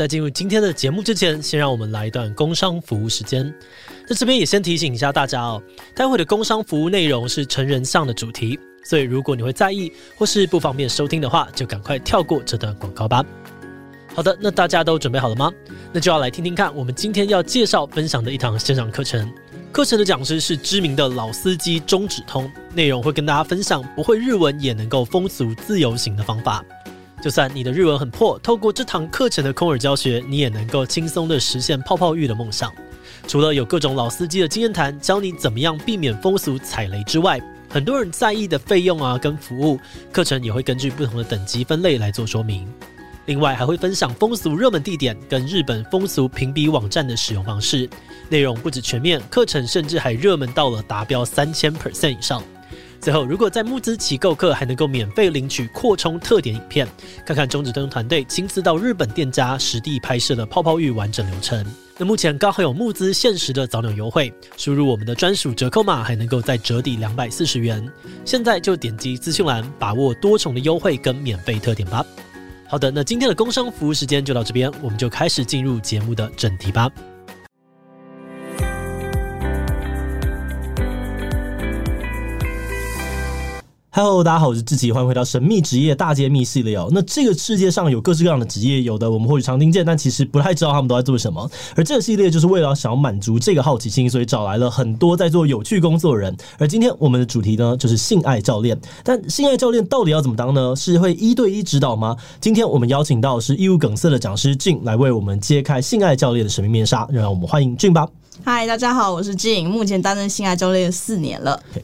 在进入今天的节目之前，先让我们来一段工商服务时间。在这边也先提醒一下大家哦，待会的工商服务内容是成人向的主题，所以如果你会在意或是不方便收听的话，就赶快跳过这段广告吧。好的，那大家都准备好了吗？那就要来听听看我们今天要介绍分享的一堂线上课程。课程的讲师是知名的老司机中指通，内容会跟大家分享不会日文也能够风俗自由行的方法。就算你的日文很破，透过这堂课程的空耳教学，你也能够轻松的实现泡泡浴的梦想。除了有各种老司机的经验谈，教你怎么样避免风俗踩雷之外，很多人在意的费用啊跟服务，课程也会根据不同的等级分类来做说明。另外还会分享风俗热门地点跟日本风俗评比网站的使用方式，内容不止全面，课程甚至还热门到了达标三千 percent 以上。最后，如果在募资期购课，还能够免费领取扩充特点影片，看看中指灯团队亲自到日本店家实地拍摄的泡泡浴完整流程。那目前刚好有募资限时的早鸟优惠，输入我们的专属折扣码，还能够再折抵两百四十元。现在就点击资讯栏，把握多重的优惠跟免费特点吧。好的，那今天的工商服务时间就到这边，我们就开始进入节目的正题吧。Hello，大家好，我是志奇，欢迎回到神秘职业大揭秘系列哦。那这个世界上有各式各样的职业，有的我们或许常听见，但其实不太知道他们都在做什么。而这个系列就是为了想要满足这个好奇心，所以找来了很多在做有趣工作的人。而今天我们的主题呢，就是性爱教练。但性爱教练到底要怎么当呢？是会一对一指导吗？今天我们邀请到是义务梗塞的讲师 Jing 来为我们揭开性爱教练的神秘面纱。让我们欢迎 Jing 吧。嗨，大家好，我是 Jing，目前担任性爱教练四年了。Okay.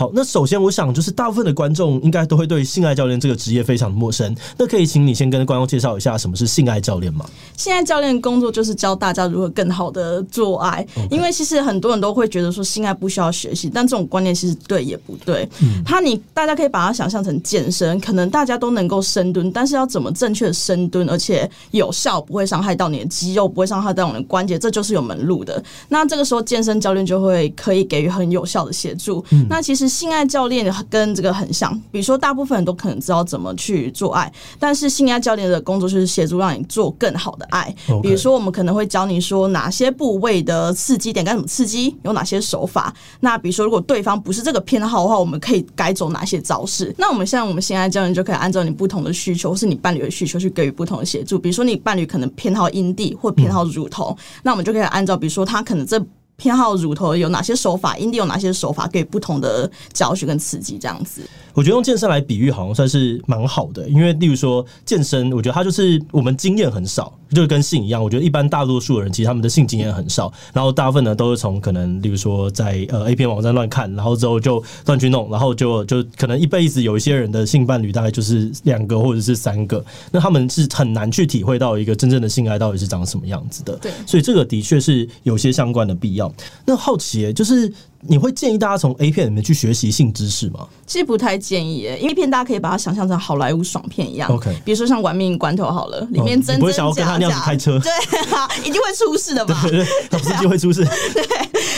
好，那首先我想就是大部分的观众应该都会对性爱教练这个职业非常的陌生。那可以请你先跟观众介绍一下什么是性爱教练吗？性爱教练工作就是教大家如何更好的做爱。因为其实很多人都会觉得说性爱不需要学习，但这种观念其实对也不对。嗯，他你大家可以把它想象成健身，可能大家都能够深蹲，但是要怎么正确的深蹲，而且有效，不会伤害到你的肌肉，不会伤害到你的关节，这就是有门路的。那这个时候健身教练就会可以给予很有效的协助。嗯，那其实性爱教练。跟这个很像，比如说，大部分人都可能知道怎么去做爱，但是性爱教练的工作就是协助让你做更好的爱。比如说，我们可能会教你说哪些部位的刺激点该怎么刺激，有哪些手法。那比如说，如果对方不是这个偏好的话，我们可以改走哪些招式。那我们现在我们性爱教练就可以按照你不同的需求，或是你伴侣的需求去给予不同的协助。比如说，你伴侣可能偏好阴蒂或偏好乳头，嗯，那我们就可以按照，比如说他可能这。偏好乳头有哪些手法？阴蒂有哪些手法？给不同的教学跟刺激，这样子。我觉得用健身来比喻，好像算是蛮好的。因为，例如说健身，我觉得它就是我们经验很少，就跟性一样。我觉得一般大多数的人其实他们的性经验很少，然后大部分呢都是从可能，例如说在呃 A 片网站乱看，然后之后就乱去弄，然后就就可能一辈子有一些人的性伴侣大概就是两个或者是三个，那他们是很难去体会到一个真正的性爱到底是长什么样子的。对，所以这个的确是有些相关的必要。那好奇欸，就是。你会建议大家从 A 片里面去学习性知识吗？其实不太建议耶，因为 A 片大家可以把它想象成好莱坞爽片一样。OK，比如说像《玩命关头》好了，里面真真假假，哦，不会想要跟他那样子开车，对啊，一定会出事的嘛。对对对，老司机会出事。对，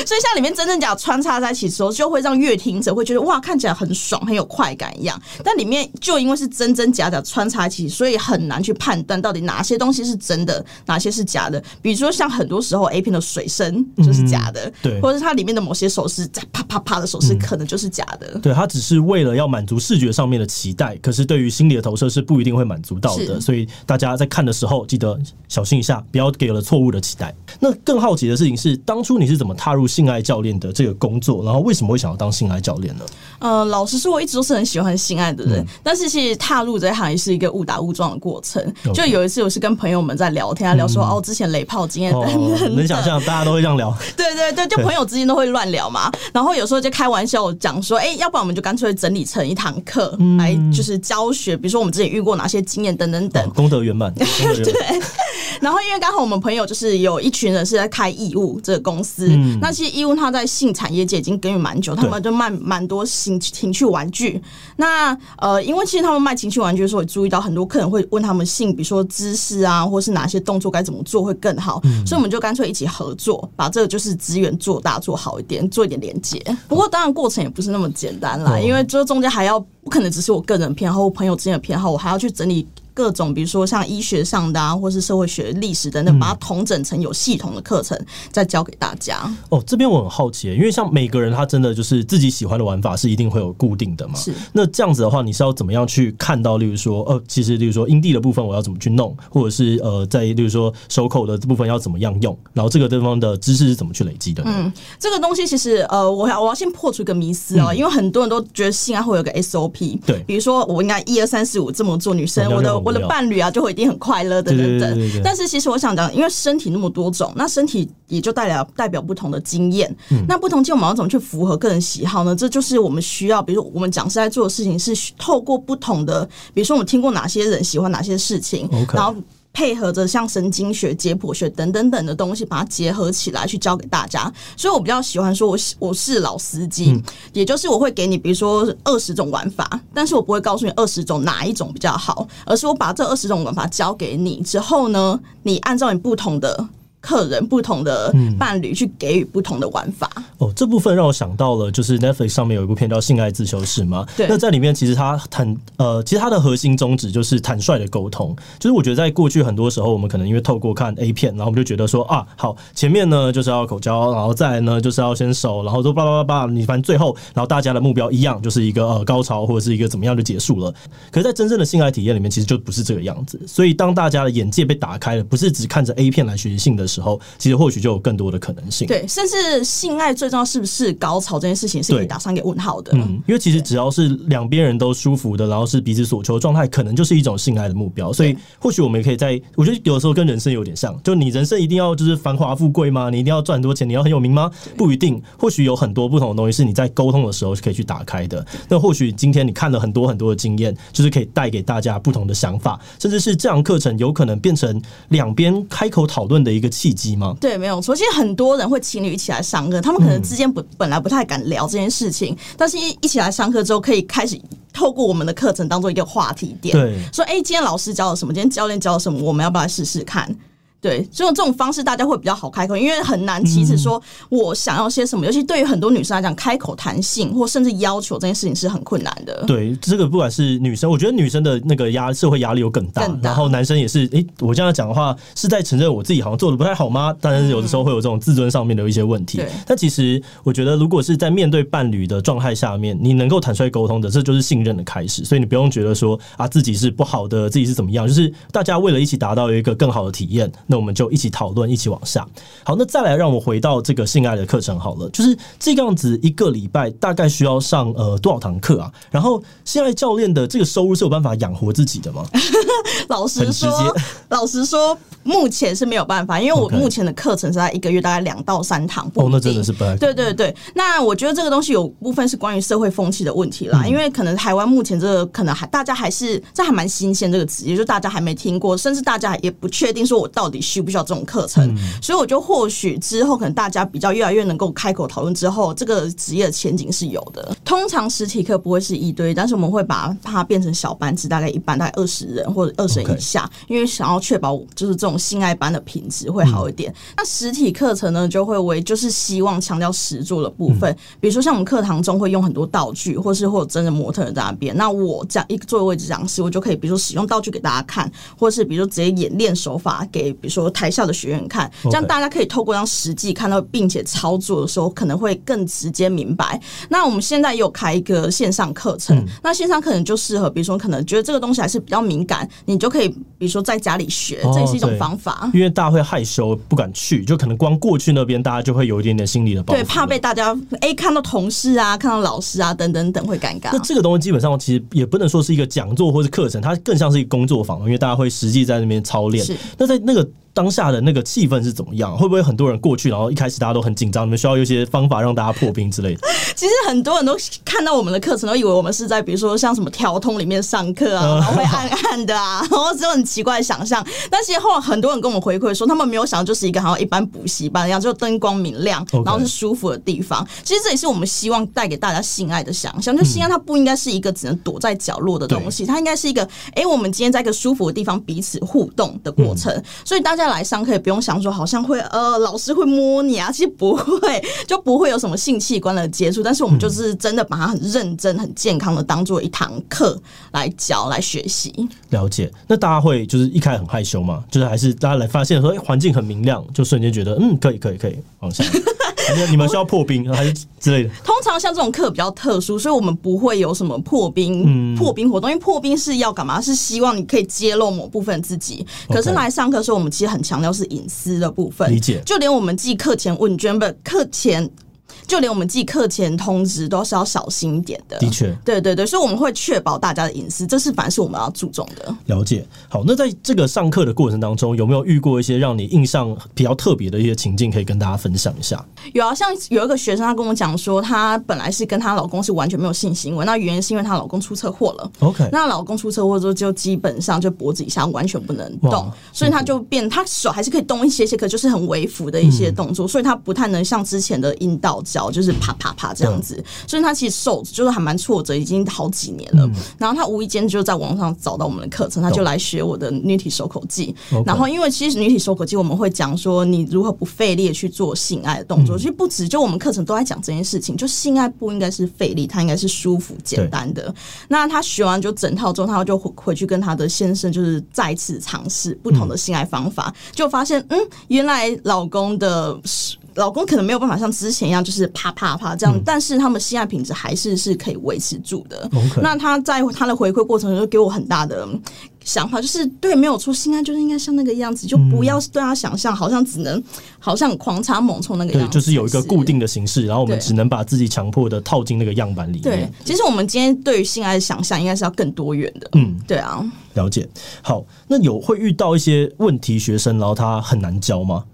所以像里面真真假穿插在一起的时候，就会让乐听者会觉得哇，看起来很爽，很有快感一样。但里面就因为是真真假假穿插一起，所以很难去判断到底哪些东西是真的，哪些是假的。比如说像很多时候 A 片的水声就是假的，嗯，对，或者是它里面的某些手势在啪啪啪。他的手势可能就是假的，嗯、对，他只是为了要满足视觉上面的期待，可是对于心理的投射是不一定会满足到的，所以大家在看的时候记得小心一下，不要给了错误的期待。那更好奇的事情是，当初你是怎么踏入性爱教练的这个工作，然后为什么会想要当性爱教练呢？呃，老实说，我一直都是很喜欢性爱的人，嗯、但是其实踏入这一行业是一个误打误撞的过程。就有一次，我是跟朋友们在聊天，聊说、嗯、哦，之前雷炮经验等等等，能想象大家都会这样聊，对对对，就朋友之间都会乱聊嘛，然后有时候就开玩笑。讲说，哎、欸，要不然我们就干脆整理成一堂课、嗯、来，就是教学。比如说，我们之前遇过哪些经验，等等等，功德圆满。对。然后，因为刚好我们朋友就是有一群人是在开义务这个公司，嗯、那其实义务他在性产业界已经耕耘蛮久，他们就卖蛮多性情趣玩具。那呃，因为其实他们卖情趣玩具的时候，也注意到很多客人会问他们性，比如说姿势啊，或是哪些动作该怎么做会更好，嗯、所以我们就干脆一起合作，把这个就是资源做大做好一点，做一点连接。不过当然过程也不是那么简单啦，因为这中间还要不可能只是我个人偏好，我朋友之间的偏好，我还要去整理。各种，比如说像医学上的啊，或是社会学、历史等等，把它统整成有系统的课程，再教给大家。哦，这边我很好奇，因为像每个人他真的就是自己喜欢的玩法是一定会有固定的嘛？是。那这样子的话，你是要怎么样去看到？例如说，呃，其实例如说阴蒂的部分我要怎么去弄，或者是呃，在例如说手口的这部分要怎么样用，然后这个地方的知识是怎么去累积的？嗯，这个东西其实呃，我要我要先破除一个迷思哦，嗯、因为很多人都觉得性爱会有个 SOP，对，比如说我应该一二三四五这么做，女生我的我的伴侣啊就会一定很快乐等等等。但是其实我想讲，因为身体那么多种，那身体也就代表代表不同的经验，嗯、那不同经验我们要怎么去符合个人喜好呢？这就是我们需要，比如说我们讲师在做的事情是透过不同的，比如说我们听过哪些人喜欢哪些事情.然后。配合着像神经学、解剖学等等等的东西，把它结合起来去教给大家。所以我比较喜欢说我，我我是老司机，嗯、也就是我会给你，比如说二十种玩法，但是我不会告诉你二十种哪一种比较好，而是我把这二十种玩法教给你之后呢，你按照你不同的。客人不同的伴侣去给予不同的玩法。嗯、哦，这部分让我想到了，就是 Netflix 上面有一部片叫《性爱自修室》嘛。对。那在里面，其实它坦呃，其实它的核心宗旨就是坦率的沟通。就是我觉得在过去很多时候，我们可能因为透过看 A 片，然后我们就觉得说啊，好，前面呢就是要口交，然后再来呢就是要先手，然后都叭叭叭叭，你反正最后，然后大家的目标一样，就是一个呃高潮或者是一个怎么样就结束了。可是，在真正的性爱体验里面，其实就不是这个样子。所以，当大家的眼界被打开了，不是只看着 A 片来学习性的时候，其实或许就有更多的可能性。对，甚至性爱最重要是不是高潮这件事情，是可以打上一个问号的。嗯，因为其实只要是两边人都舒服的，然后是彼此所求的状态，可能就是一种性爱的目标。所以，或许我们也可以在，我觉得有的时候跟人生有点像，就你人生一定要就是繁华富贵吗？你一定要赚很多钱？你要很有名吗？不一定。或许有很多不同的东西是你在沟通的时候是可以去打开的。那或许今天你看了很多很多的经验，就是可以带给大家不同的想法，甚至是这堂课程有可能变成两边开口讨论的一个契机吗？对，没有错。其实很多人会情侣一起来上课，他们可能之间不本来不太敢聊这件事情，但是一一起来上课之后，可以开始透过我们的课程当做一个话题点，对，说哎，今天老师教了什么？今天教练教了什么？我们要不要来试试看？对，就用这种方式，大家会比较好开口，因为很难其实说我想要些什么。嗯、尤其对于很多女生来讲，开口谈性或甚至要求这件事情是很困难的。对，这个不管是女生，我觉得女生的那个压社会压力有更大，更大然后男生也是。诶，我这样讲的话，是在承认我自己好像做的不太好吗？但是有的时候会有这种自尊上面的一些问题。但其实我觉得，如果是在面对伴侣的状态下面，你能够坦率沟通的，这就是信任的开始。所以你不用觉得说啊自己是不好的，自己是怎么样，就是大家为了一起达到一个更好的体验，那我们就一起讨。论一起往下，好，那再来让我回到这个性爱的课程好了，就是这个样子一个礼拜大概需要上呃多少堂课啊？然后性爱教练的这个收入是有办法养活自己的吗？老实说，老实说，目前是没有办法，因为我目前的课程是在一个月大概两到三堂。哦，那真的是不太对对对。那我觉得这个东西有部分是关于社会风气的问题啦，嗯、因为可能台湾目前这个可能还大家还是这还蛮新鲜这个职业，就大家还没听过，甚至大家也不确定说我到底需不需要这种课。课程，所以我觉得或许之后可能大家比较越来越能够开口讨论之后，这个职业的前景是有的。通常实体课不会是一堆，但是我们会把它变成小班制，大概一班大概二十人或者二十人以下，因为想要确保就是这种性爱班的品质会好一点。那实体课程呢，就会为就是希望强调实作的部分，比如说像我们课堂中会用很多道具，或是或者真的模特在那边，那我这样一个座位位置讲师，我就可以比如说使用道具给大家看，或是比如说直接演练手法给比如说台下的学员看，这样大家可以透过让实际看到，并且操作的时候，可能会更直接明白。那我们现在有开一个线上课程，嗯、那线上课程就适合，比如说可能觉得这个东西还是比较敏感，你就可以比如说在家里学，这也是一种方法。因为大家会害羞，不敢去，就可能光过去那边，大家就会有一点点心理的包袱，对，怕被大家哎、欸、看到同事啊，看到老师啊等等等会尴尬。那这个东西基本上其实也不能说是一个讲座或是课程，它更像是一个工作坊，因为大家会实际在那边操练。那在那个。当下的那个气氛是怎么样？会不会很多人过去，然后一开始大家都很紧张？你们需要有一些方法让大家破冰之类的？其实很多人都看到我们的课程，都以为我们是在比如说像什么条通里面上课啊，然后会暗暗的啊，然后只有很奇怪的想象。但其实后来很多人跟我们回馈说，他们没有想到就是一个好像一般补习班一样，就灯光明亮，然后是舒服的地方。其实这也是我们希望带给大家性爱的想象，就性爱它不应该是一个只能躲在角落的东西，嗯、它应该是一个哎、欸，我们今天在一个舒服的地方彼此互动的过程。嗯、所以大家。家来上课也不用想说好像会呃老师会摸你啊，其实不会，就不会有什么性器官的接触。但是我们就是真的把它很认真、很健康的当做一堂课来教、来学习。了解。那大家会就是一开始很害羞嘛？就是还是大家来发现说，哎，环境很明亮，就瞬间觉得嗯，可以，可以，可以往下。你们需要破冰还是之类的？通常像这种课比较特殊，所以我们不会有什么破冰、嗯、破冰活动。因为破冰是要干嘛？是希望你可以揭露某部分自己。可是来上课的时候，我们其实很强调是隐私的部分。理解。就连我们记课前问卷本课前。就连我们寄课前通知都是要小心一点的。的确，对对对，所以我们会确保大家的隐私，这是凡是我们要注重的。了解。好，那在这个上课的过程当中，有没有遇过一些让你印象比较特别的一些情境，可以跟大家分享一下？有啊，像有一个学生，他跟我讲说，她本来是跟她老公是完全没有性行为，那原因是因为她老公出车祸了。OK，那老公出车祸之后，就基本上就脖子以下完全不能动，所以他就变，他手还是可以动一些些，可就是很微幅的一些动作，嗯、所以他不太能像之前的阴道交，就是啪啪。啪这样子，所以他其实受就是还蛮挫折，已经好几年了。然后他无意间就在网上找到我们的课程，他就来学我的女体收口技。然后因为其实女体收口技我们会讲说你如何不费力去做性爱的动作，其实不止就我们课程都在讲这件事情，就性爱不应该是费力，它应该是舒服简单的。那他学完就整套之后，他就回回去跟他的先生就是再次尝试不同的性爱方法，就发现嗯，原来老公的。老公可能没有办法像之前一样，就是啪啪啪这样，嗯、但是他们性爱品质还是是可以维持住的。那他在他的回馈过程中，就给我很大的想法，就是对，没有错，性爱就是应该像那个样子，就不要对他想象，好像只能好像狂插猛冲那个样子。对，就是有一个固定的形式，然后我们只能把自己强迫的套进那个样板里面。对，其实我们今天对于性爱的想象，应该是要更多元的。嗯，对啊，了解。好，那有会遇到一些问题学生，然后他很难教吗？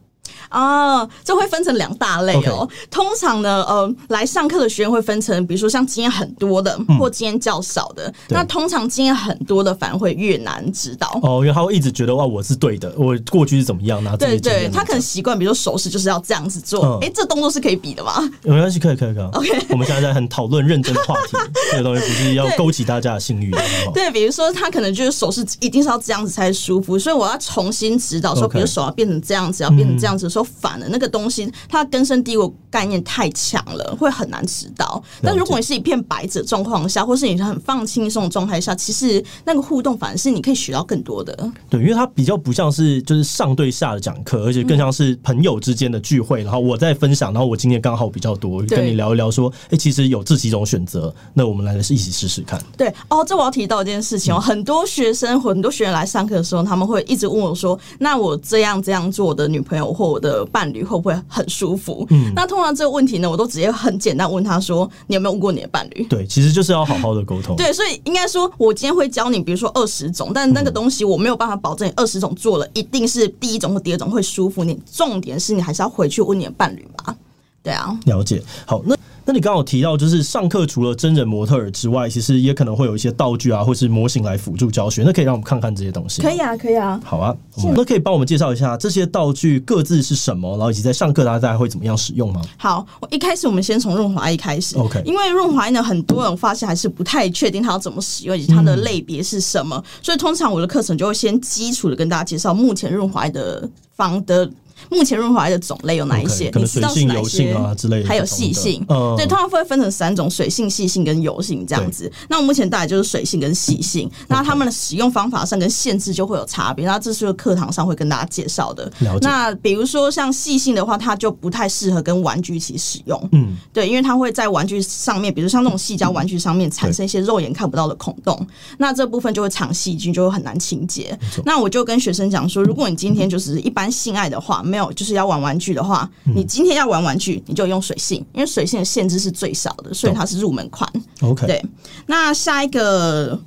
啊，这会分成两大类哦。通常呢，呃，来上课的学员会分成，比如说像经验很多的，或经验较少的。嗯、那通常经验很多的，反而会越难指导哦，因为他会一直觉得哇，我是对的，我过去是怎么样呢？对对，他可能习惯，比如说手势就是要这样子做。哎、嗯，这动作是可以比的吗？没关系，可以，可以，可以。OK，我们现在在很讨论认真的话题，这个东西不是要勾起大家的性欲。对，比如说他可能就是手势一定是要这样子才舒服，所以我要重新指导说，比如手要变成这样子，要变成这样子的时候，反了那个东西，它根深蒂固概念太强了，会很难指导。但如果你是一片白纸状况下，或是你很放轻松的状态下，其实那个互动反而是你可以学到更多的。对，因为它比较不像是就是上对下的讲课，而且更像是朋友之间的聚会。然后我在分享，然后我今天刚好比较多，跟你聊一聊，说，哎，其实有这几种选择，那我们来一起试试看。对，哦，这我要提到一件事情哦，很多学生很多学员来上课的时候，他们会一直问我说，那我这样这样做，我的女朋友或我的伴侣会不会很舒服？嗯，那通常这个问题呢，我都直接很简单问他说：“你有没有问过你的伴侣？”对，其实就是要好好的沟通。对，所以应该说，我今天会教你，比如说二十种，但那个东西我没有办法保证你二十种做了一定是第一种或第二种会舒服。你重点是你还是要回去问你的伴侣吧。对啊，了解。好，那。那你刚好提到，就是上课除了真人模特儿之外，其实也可能会有一些道具啊，或是模型来辅助教学。那可以让我们看看这些东西？可以啊，可以啊。好啊，那可以帮我们介绍一下这些道具各自是什么，然后以及在上课大家会怎么样使用吗？好，我一开始我们先从润滑液开始。OK，因为润滑液呢，很多人发现还是不太确定它要怎么使用，以及它的类别是什么，嗯、所以通常我的课程就会先基础的跟大家介绍目前润滑液的方的。目前润滑液的种类有哪一些？Okay, 可能水性、油性啊之类的，还有细性。嗯、对，通常会分成三种：水性、细性跟油性这样子。那我目前大概就是水性跟细性。嗯、那它们的使用方法上跟限制就会有差别。那这是课堂上会跟大家介绍的。那比如说像细性的话，它就不太适合跟玩具一起使用。嗯，对，因为它会在玩具上面，比如像那种细胶玩具上面产生一些肉眼看不到的孔洞。那这部分就会藏细菌，就会很难清洁。那我就跟学生讲说，如果你今天就是一般性爱的话，没有就是要玩玩。具的话，你今天要玩玩具，你就用水性，因为水性的限制是最少的，所以它是入门款。OK，对。那下一个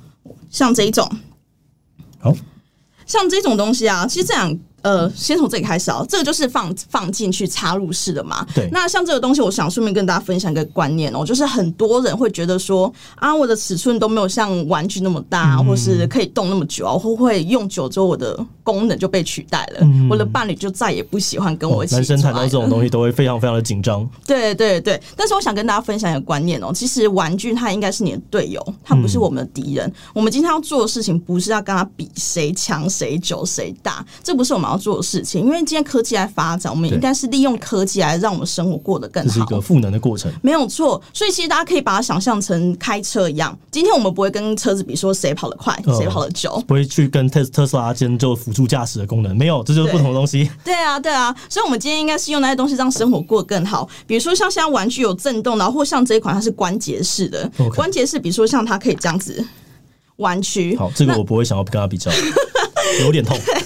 像这一种，好，像这种东西啊，其实这样。呃，先从这里开始啊，这个就是放放进去插入式的嘛。对。那像这个东西，我想顺便跟大家分享一个观念哦，就是很多人会觉得说啊，我的尺寸都没有像玩具那么大，嗯、或是可以动那么久啊，会不会用久之后我的功能就被取代了？嗯、我的伴侣就再也不喜欢跟我一起。男生谈到这种东西都会非常非常的紧张。对对对，但是我想跟大家分享一个观念哦，其实玩具它应该是你的队友，它不是我们的敌人。嗯、我们今天要做的事情不是要跟他比谁强谁久谁大，这不是我们要做的事情。因为今天科技在发展，我们应该是利用科技来让我们生活过得更好，这是一个赋能的过程，没有错。所以其实大家可以把它想象成开车一样。今天我们不会跟车子比说谁跑得快，谁、嗯、跑得久，不会去跟特特斯拉间就辅助驾驶的功能，没有，这就是不同的东西。对，对啊，对啊。所以，我们今天应该是用那些东西让生活过得更好。比如说，像现在玩具有震动，然后或像这一款它是关节式的.关节式，比如说像它可以这样子。弯曲，好，这个我不会想要跟他比较，有点痛。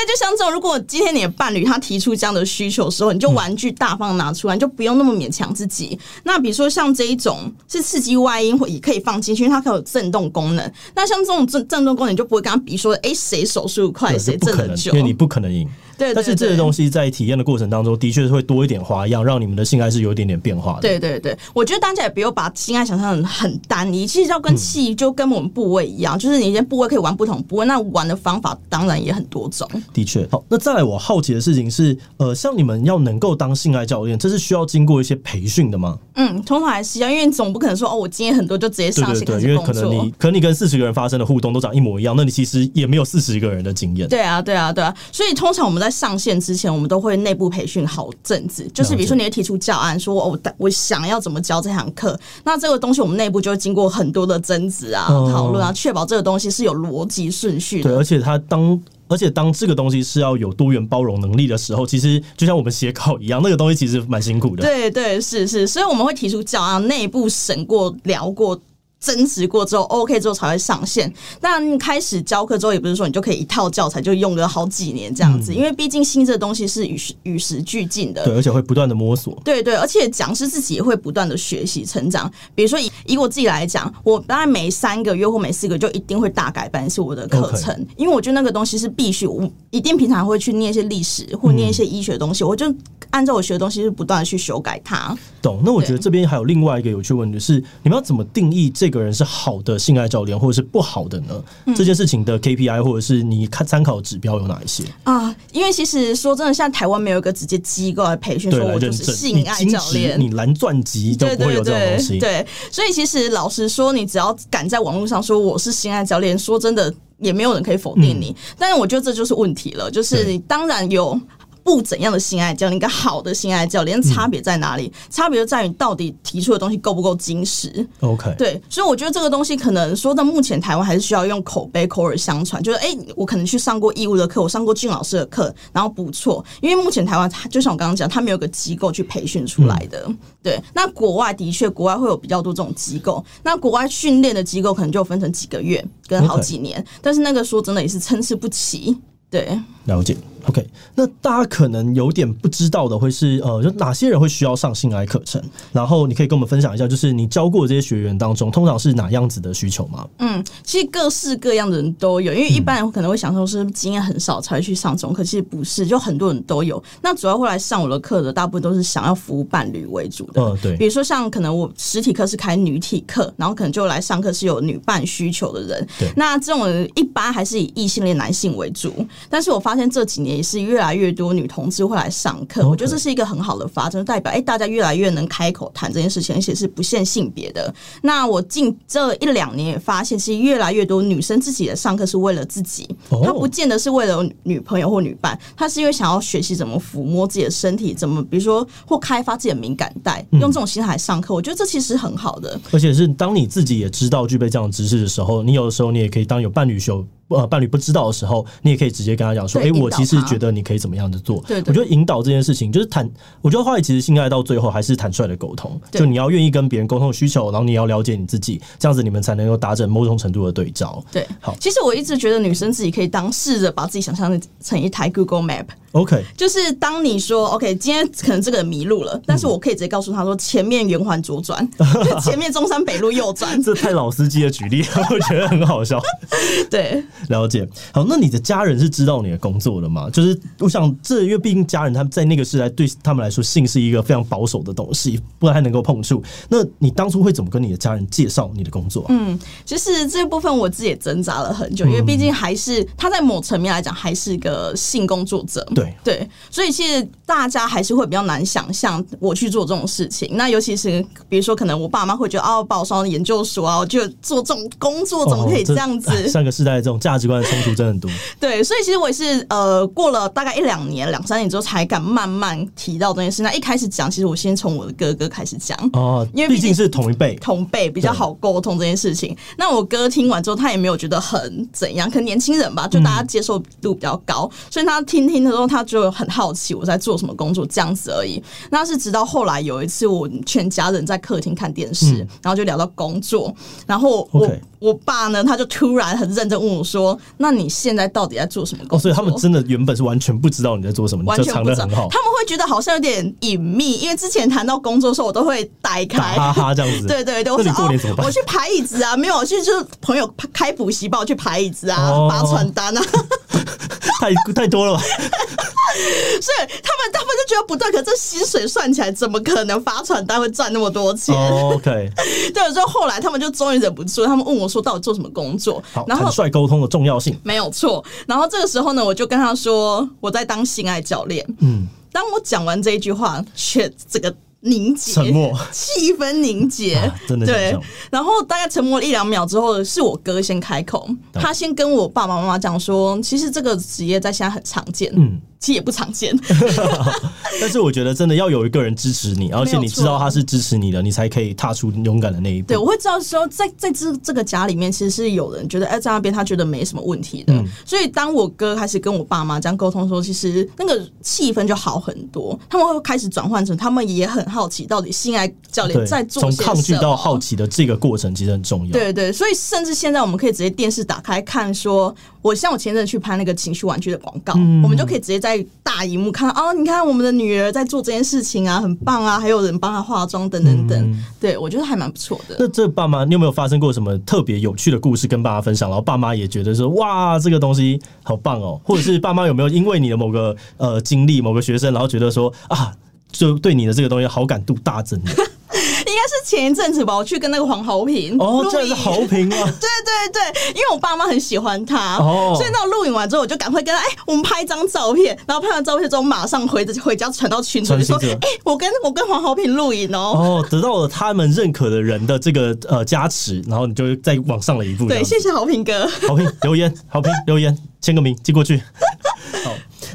对，就像这种，如果今天你的伴侣他提出这样的需求的时候，你就玩具大方拿出来，你就不用那么勉强自己。那比如说像这一种是刺激外阴，或也可以放进去，因为它可以有震动功能。那像这种震震动功能，你就不会跟他比说，哎，谁手速快，谁震得久，因为你不可能赢。对，但是这些东西在体验的过程当中，的确是会多一点花样，让你们的性爱是有一点点变化的。对对对，我觉得大家也不用把性爱想象成很单一，其实要跟气就跟我们部位一样，嗯、就是你一些部位可以玩不同部位，那玩的方法当然也很多种。的确，好，那再来我好奇的事情是，呃，像你们要能够当性爱教练，这是需要经过一些培训的吗？嗯，通常还是要，因为你总不可能说哦，我今天很多就直接上线对对对，因为可能你可能你跟四十个人发生的互动都长一模一样，那你其实也没有四十个人的经验。对啊，对啊，对啊，所以通常我们在上线之前。我们都会内部培训好阵子，就是比如说你会提出教案，说我我想要怎么教这堂课，那这个东西我们内部就会经过很多的争执啊、讨论啊，确保这个东西是有逻辑顺序的。对，而且它当而且当这个东西是要有多元包容能力的时候，其实就像我们写稿一样，那个东西其实蛮辛苦的。对对是是，所以我们会提出教案，内部审过聊过。争执过之后，OK 之后才会上线。但开始教课之后，也不是说你就可以一套教材就用个好几年这样子，嗯、因为毕竟新这东西是与时与时俱进的，对，而且会不断的摸索。对对，而且讲师自己也会不断的学习成长。比如说以以我自己来讲，我大概每三个月或每四个月就一定会大改版一次我的课程.因为我觉得那个东西是必须，我一定平常会去念一些历史或念一些医学的东西，嗯、我就按照我学的东西是不断的去修改它。懂？那我觉得这边还有另外一个有趣问题是，你们要怎么定义这个人是好的性爱教练，或者是不好的呢？嗯、这件事情的 KPI 或者是你看参考指标有哪一些啊？因为其实说真的，像台湾没有一个直接机构来培训，说我就是性爱教练，你蓝钻级都不会有这种东西。对，所以其实老实说，你只要敢在网络上说我是性爱教练，说真的，也没有人可以否定你。嗯、但是我觉得这就是问题了，就是你当然有。不怎样的性爱教练，一个好的性爱教练差别在哪里？嗯、差别就在于到底提出的东西够不够精实。OK，对，所以我觉得这个东西可能说到目前台湾还是需要用口碑、口耳相传，就是哎、欸，我可能去上过义务的课，我上过俊老师的课，然后不错。因为目前台湾，就像我刚刚讲，他没有个机构去培训出来的。嗯、对，那国外的确，国外会有比较多这种机构。那国外训练的机构可能就分成几个月跟好几年.但是那个说真的也是参差不齐。对，了解。OK，那大家可能有点不知道的会是呃，就哪些人会需要上性爱课程？然后你可以跟我们分享一下，就是你教过的这些学员当中，通常是哪样子的需求吗？嗯，其实各式各样的人都有，因为一般人可能会想说是经验很少才会去上这种课，其实不是，就很多人都有。那主要会来上我的课的，大部分都是想要服务伴侣为主的。嗯，对。比如说像可能我实体课是开女体课，然后可能就来上课是有女伴需求的人。对。那这种人一般还是以异性恋男性为主，但是我发现这几年也是越来越。多女同志会来上课，我觉得这是一个很好的发展，代表哎，大家越来越能开口谈这件事情，而且是不限性别的。那我近这一两年也发现，其实越来越多女生自己的上课是为了自己，她不见得是为了女朋友或女伴，她是因为想要学习怎么抚摸自己的身体，怎么比如说或开发自己的敏感带，用这种心态来上课，我觉得这其实很好的。而且是当你自己也知道具备这样的知识的时候，你有的时候你也可以当有伴侣秀。呃，伴侣不知道的时候，你也可以直接跟他讲说：“哎、欸，我其实觉得你可以怎么样的做。”对，我觉得引导这件事情就是坦，我觉得后来其实性爱到最后还是坦率的沟通，就你要愿意跟别人沟通需求，然后你要了解你自己，这样子你们才能够达成某种程度的对照。对，好，其实我一直觉得女生自己可以当试着把自己想象成一台 Google Map。OK，就是当你说 OK，今天可能这个人迷路了，但是我可以直接告诉他说前面圆环左转，嗯、前面中山北路右转。这太老司机的举例，我觉得很好笑。对，了解。好，那你的家人是知道你的工作的吗？就是我想这，因为毕竟家人他们在那个时代对他们来说，性是一个非常保守的东西，不太能够碰触。那你当初会怎么跟你的家人介绍你的工作？嗯，其实这部分我自己也挣扎了很久，因为毕竟还是他在某层面来讲还是一个性工作者。对对，所以其实大家还是会比较难想象我去做这种事情。那尤其是比如说，可能我爸妈会觉得哦，把我送到研究所啊，我就做这种工作怎么可以这样子？哦、上个时代的这种价值观的冲突真的很多。对，所以其实我也是呃，过了大概一两年、两三年之后，才敢慢慢提到这件事。那一开始讲，其实我先从我的哥哥开始讲哦，因为毕竟是同一辈，同辈比较好沟通这件事情。那我哥听完之后，他也没有觉得很怎样，可能年轻人吧，就大家接受度比较高，嗯、所以他听听的时候，他就很好奇我在做什么工作，这样子而已。那是直到后来有一次，我全家人在客厅看电视，嗯、然后就聊到工作，然后我我爸呢，他就突然很认真问我说：“那你现在到底在做什么工作？”哦，所以他们真的原本是完全不知道你在做什么，完全不知道。很好。他们会觉得好像有点隐秘，因为之前谈到工作的时候，我都会呆开，哈哈这样子。对对对，我说哦，我去排椅子啊，没有，我去就是朋友开补习班，我去排椅子啊，哦、发传单啊，太太多了吧。所以他们他们就觉得不对，可这薪水算起来，怎么可能发传单会赚那么多钱？Oh, OK，对，所以后来他们就终于忍不住，他们问我说：“到底做什么工作？”，然后坦率沟通的重要性没有错。然后这个时候呢，我就跟他说：“我在当性爱教练。”嗯，当我讲完这一句话，却这个。凝结，沉默，气氛凝结，啊、真的对。然后大概沉默了一两秒之后，是我哥先开口，他先跟我爸爸妈妈讲说：“其实这个职业在现在很常见。”嗯。其实也不常见，但是我觉得真的要有一个人支持你，而且你知道他是支持你的，你才可以踏出勇敢的那一步。对，我会知道说，在在这这个家里面，其实是有人觉得，哎，在那边他觉得没什么问题的。嗯、所以当我哥开始跟我爸妈这样沟通说，其实那个气氛就好很多。他们会开始转换成，他们也很好奇，到底性爱教练在做什么。从抗拒到好奇的这个过程其实很重要。对对，所以甚至现在我们可以直接电视打开看，说我像我前阵去拍那个情绪玩具的广告，嗯、我们就可以直接在。大荧幕看到哦，你看我们的女儿在做这件事情啊，很棒啊，还有人帮她化妆等等等，嗯、对我觉得还蛮不错的。那这爸妈，你有没有发生过什么特别有趣的故事跟爸妈分享？然后爸妈也觉得说哇，这个东西好棒哦，或者是爸妈有没有因为你的某个呃经历，某个学生，然后觉得说啊，就对你的这个东西好感度大增？前一阵子吧，我去跟那个黄豪平哦，这是豪平啊，对对对，因为我爸妈很喜欢他，哦，所以那录影完之后，我就赶快跟他，哎，我们拍一张照片，然后拍完照片之后，马上回回家传到群组，说，哎，我跟我跟黄豪平录影哦，哦，得到了他们认可的人的这个呃加持，然后你就再往上了一步，对，谢谢豪平哥，豪平留言，豪平留言，签个名寄过去，好。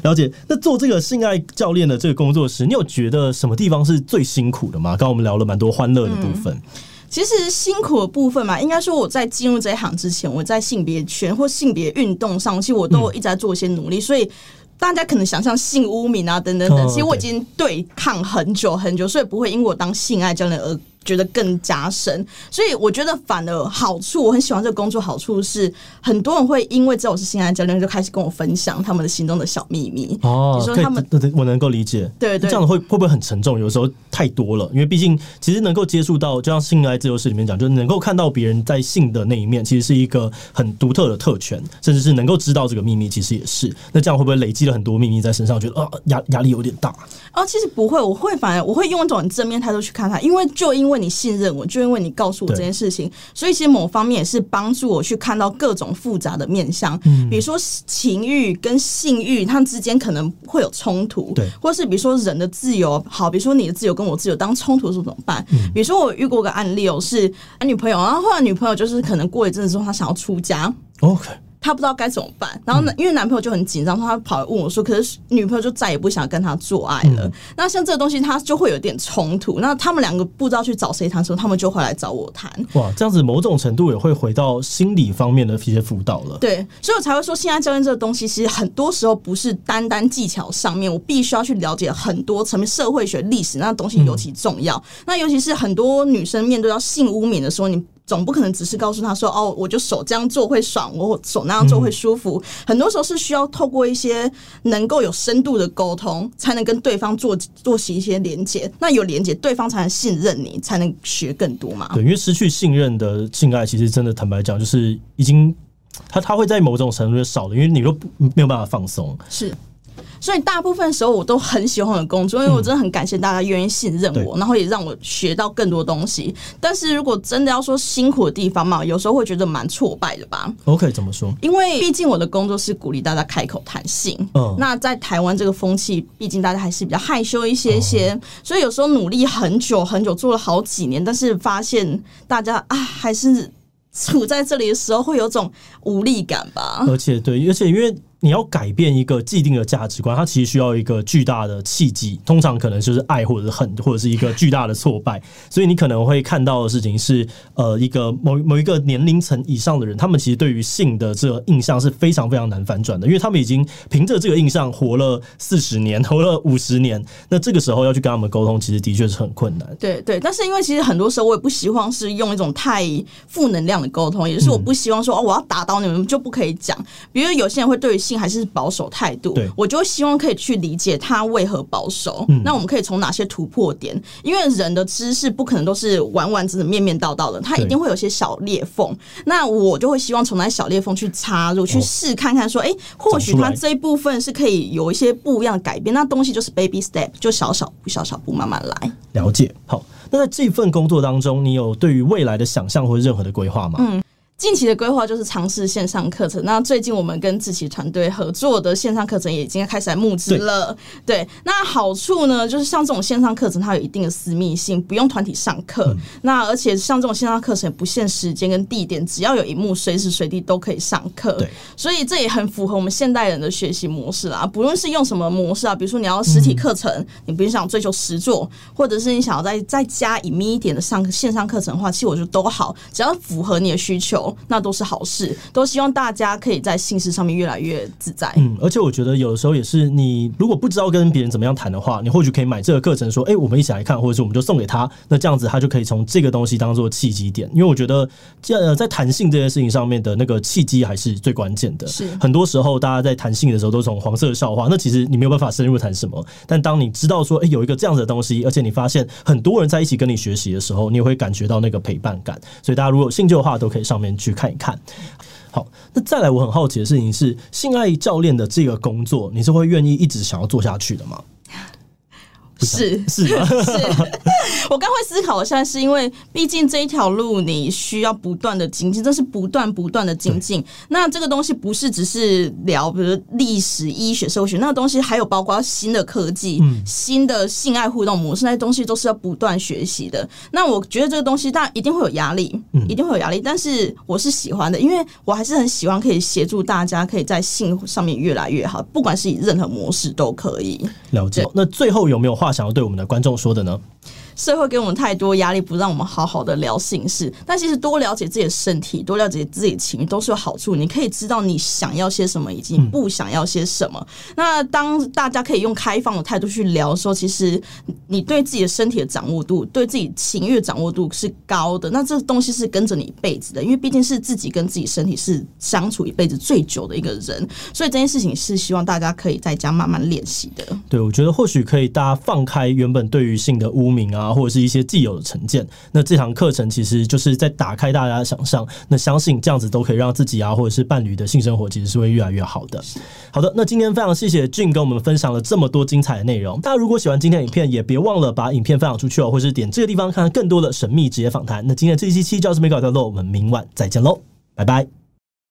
了解，那做这个性爱教练的这个工作时，你有觉得什么地方是最辛苦的吗？刚刚我们聊了蛮多欢乐的部分。嗯，其实辛苦的部分嘛，应该说我在进入这一行之前，我在性别圈或性别运动上，其实我都一直在做一些努力，嗯，所以大家可能想象性污名啊等等等，其实我已经对抗很久很久，所以不会因为我当性爱教练而。觉得更加深，所以我觉得反而好处，我很喜欢这个工作。好处是很多人会因为知道我是性爱教练，就开始跟我分享他们的心中的小秘密。哦，你说他们，对对，我能够理解。对对，这样子会会不会很沉重？有时候太多了，因为毕竟其实能够接触到，就像性爱自由室里面讲，就是能够看到别人在性的那一面，其实是一个很独特的特权，甚至是能够知道这个秘密，其实也是。那这样会不会累积了很多秘密在身上？觉得啊，压压力有点大。哦，其实不会，我会反而我会用一种正面态度去看他，因为就因为你信任我，就因为你告诉我这件事情，所以其实某方面也是帮助我去看到各种复杂的面向，嗯，比如说情欲跟性欲，它们之间可能会有冲突，对，或是比如说人的自由，好，比如说你的自由跟我自由当冲突的时候怎么办？嗯，比如说我遇过个案例哦，是男女朋友，然后后来女朋友就是可能过一阵子之后，她想要出家，OK。他不知道该怎么办，然后呢，因为男朋友就很紧张，他跑来问我说：“可是女朋友就再也不想跟他做爱了。嗯”那像这个东西，他就会有点冲突。那他们两个不知道去找谁谈的时候，他们就会来找我谈。哇，这样子某种程度也会回到心理方面的一些辅导了。对，所以我才会说，性爱教练这个东西，其实很多时候不是单单技巧上面，我必须要去了解很多层面，社会学、历史那东西尤其重要。嗯、那尤其是很多女生面对到性污名的时候，你。总不可能只是告诉他说：“哦，我就手这样做会爽，我手那样做会舒服。嗯”很多时候是需要透过一些能够有深度的沟通，才能跟对方做做起一些连接。那有连接，对方才能信任你，才能学更多嘛。对，因为失去信任的性爱，其实真的坦白讲，就是已经他他会在某种程度就少了，因为你都没有办法放松。是。所以大部分时候我都很喜欢我的工作，因为我真的很感谢大家愿意信任我，然后也让我学到更多东西。但是如果真的要说辛苦的地方嘛，有时候会觉得蛮挫败的吧。OK，怎么说？因为毕竟我的工作是鼓励大家开口谈性，嗯，那在台湾这个风气，毕竟大家还是比较害羞一些些，嗯、所以有时候努力很久很久，做了好几年，但是发现大家啊还是处在这里的时候，会有种无力感吧。而且对，而且因为。你要改变一个既定的价值观，它其实需要一个巨大的契机，通常可能就是爱，或者是恨，或者是一个巨大的挫败。所以你可能会看到的事情是，呃，一个某某一个年龄层以上的人，他们其实对于性的这个印象是非常非常难反转的，因为他们已经凭着这个印象活了四十年，活了五十年。那这个时候要去跟他们沟通，其实的确是很困难。对对，但是因为其实很多时候我也不希望是用一种太负能量的沟通，也就是我不希望说哦，我要打倒你们就不可以讲。比如有些人会对于性还是保守态度，我就希望可以去理解他为何保守。嗯、那我们可以从哪些突破点？因为人的知识不可能都是完完整整、面面道道的，他一定会有些小裂缝。那我就会希望从那些小裂缝去插入，去试看看说，哎、欸，或许他这一部分是可以有一些不一样的改变。那东西就是 baby step，就小小步、小小步慢慢来。了解。好，那在这份工作当中，你有对于未来的想象或者任何的规划吗？嗯。近期的规划就是尝试线上课程。那最近我们跟志奇团队合作的线上课程也已经开始来募资了。对，对，那好处呢，就是像这种线上课程，它有一定的私密性，不用团体上课。嗯、那而且像这种线上课程也不限时间跟地点，只要有一幕，随时随地都可以上课。对，所以这也很符合我们现代人的学习模式啦。不论是用什么模式啊，比如说你要实体课程，嗯、你不想追求实做，或者是你想要再再加隐秘一点的上线上课程的话，其实我觉得都好，只要符合你的需求。那都是好事，都希望大家可以在性事上面越来越自在。嗯，而且我觉得有的时候也是，你如果不知道跟别人怎么样谈的话，你或许可以买这个课程，说，哎、欸，我们一起来看，或者是我们就送给他。那这样子，他就可以从这个东西当做契机点。因为我觉得，呃，在谈性这件事情上面的那个契机还是最关键的。是很多时候，大家在谈性的时候都从黄色笑话，那其实你没有办法深入谈什么。但当你知道说，哎、欸，有一个这样子的东西，而且你发现很多人在一起跟你学习的时候，你也会感觉到那个陪伴感。所以大家如果有兴趣的话，都可以上面去看一看。好，那再来，我很好奇的事情是，性爱教练的这个工作，你是会愿意一直想要做下去的吗？是是是，我刚会思考一下，是因为毕竟这一条路你需要不断的精进，这是不断不断的精进。那这个东西不是只是聊，比如历史、医学、社会学那个东西，还有包括新的科技、嗯、新的性爱互动模式，那些东西都是要不断学习的。那我觉得这个东西，当然一定会有压力，一定会有压力。但是我是喜欢的，因为我还是很喜欢可以协助大家，可以在性上面越来越好，不管是以任何模式都可以。了解。那最后有没有话话想要对我们的观众说的呢？社会给我们太多压力，不让我们好好的聊性事。但其实多了解自己的身体，多了解自己的情绪，都是有好处。你可以知道你想要些什么，以及不想要些什么。嗯、那当大家可以用开放的态度去聊的时候，其实你对自己的身体的掌握度，对自己情欲的掌握度是高的。那这东西是跟着你一辈子的，因为毕竟是自己跟自己身体是相处一辈子最久的一个人。所以这件事情是希望大家可以在家慢慢练习的。对，我觉得或许可以大家放开原本对于性的污名啊。或者是一些既有的成见，那这堂课程其实就是在打开大家的想象，那相信这样子都可以让自己啊，或者是伴侣的性生活其实是会越来越好的。好的，那今天非常谢谢俊跟我们分享了这么多精彩的内容。大家如果喜欢今天的影片，也别忘了把影片分享出去哦，或者是点这个地方看看更多的神秘职业访谈。那今天这一期就到这边告一段落，我们明晚再见喽，拜拜。